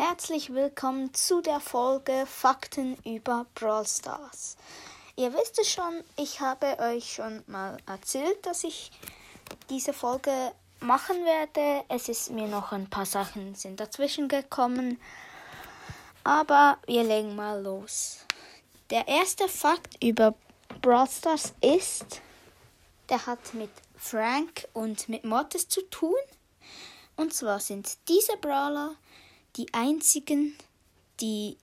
Herzlich willkommen zu der Folge Fakten über Brawl Stars. Ihr wisst es schon, ich habe euch schon mal erzählt, dass ich diese Folge machen werde. Es ist mir noch ein paar Sachen sind dazwischen gekommen, aber wir legen mal los. Der erste Fakt über Brawl Stars ist, der hat mit Frank und mit Mortis zu tun. Und zwar sind diese Brawler die einzigen, die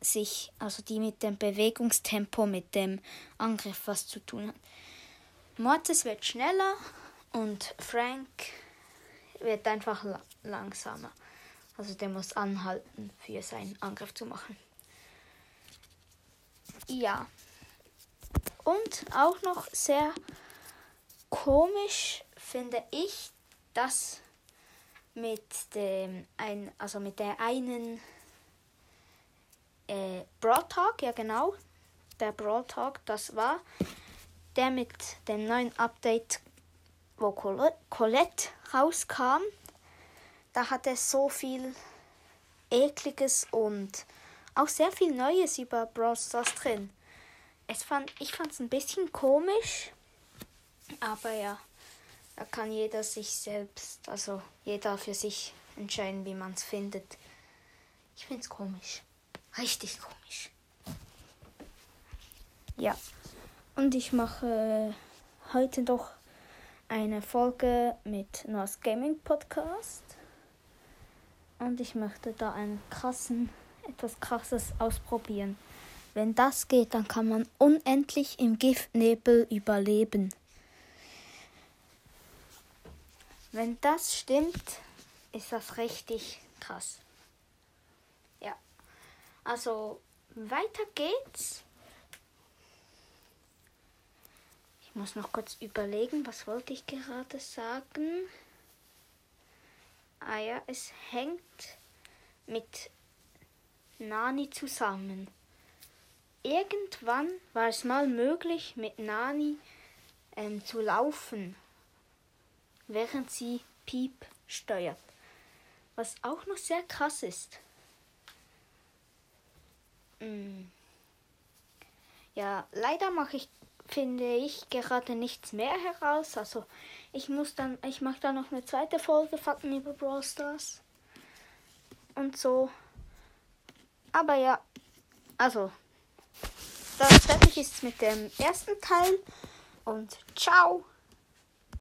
sich, also die mit dem Bewegungstempo, mit dem Angriff was zu tun hat. Mortis wird schneller und Frank wird einfach la langsamer. Also der muss anhalten, für seinen Angriff zu machen. Ja. Und auch noch sehr komisch finde ich, dass mit dem ein, also mit der einen äh, Brawl Talk, ja genau, der Brawl Talk, das war der mit dem neuen Update, wo Colette rauskam. Da hat es so viel ekliges und auch sehr viel Neues über Brawl Stars drin. Es fand, ich fand es ein bisschen komisch, aber ja. Da kann jeder sich selbst, also jeder für sich entscheiden, wie man es findet. Ich finde es komisch. Richtig komisch. Ja. Und ich mache heute doch eine Folge mit Nas Gaming Podcast. Und ich möchte da einen krassen, etwas krasses ausprobieren. Wenn das geht, dann kann man unendlich im Giftnebel überleben. Wenn das stimmt, ist das richtig krass. Ja. Also weiter geht's. Ich muss noch kurz überlegen, was wollte ich gerade sagen. Ah ja, es hängt mit Nani zusammen. Irgendwann war es mal möglich, mit Nani ähm, zu laufen während sie Piep steuert. Was auch noch sehr krass ist. Hm. Ja, leider mache ich, finde ich, gerade nichts mehr heraus. Also ich muss dann, ich mache dann noch eine zweite Folge Fakten über Brawl Stars. Und so. Aber ja, also, das fertig ist mit dem ersten Teil. Und ciao!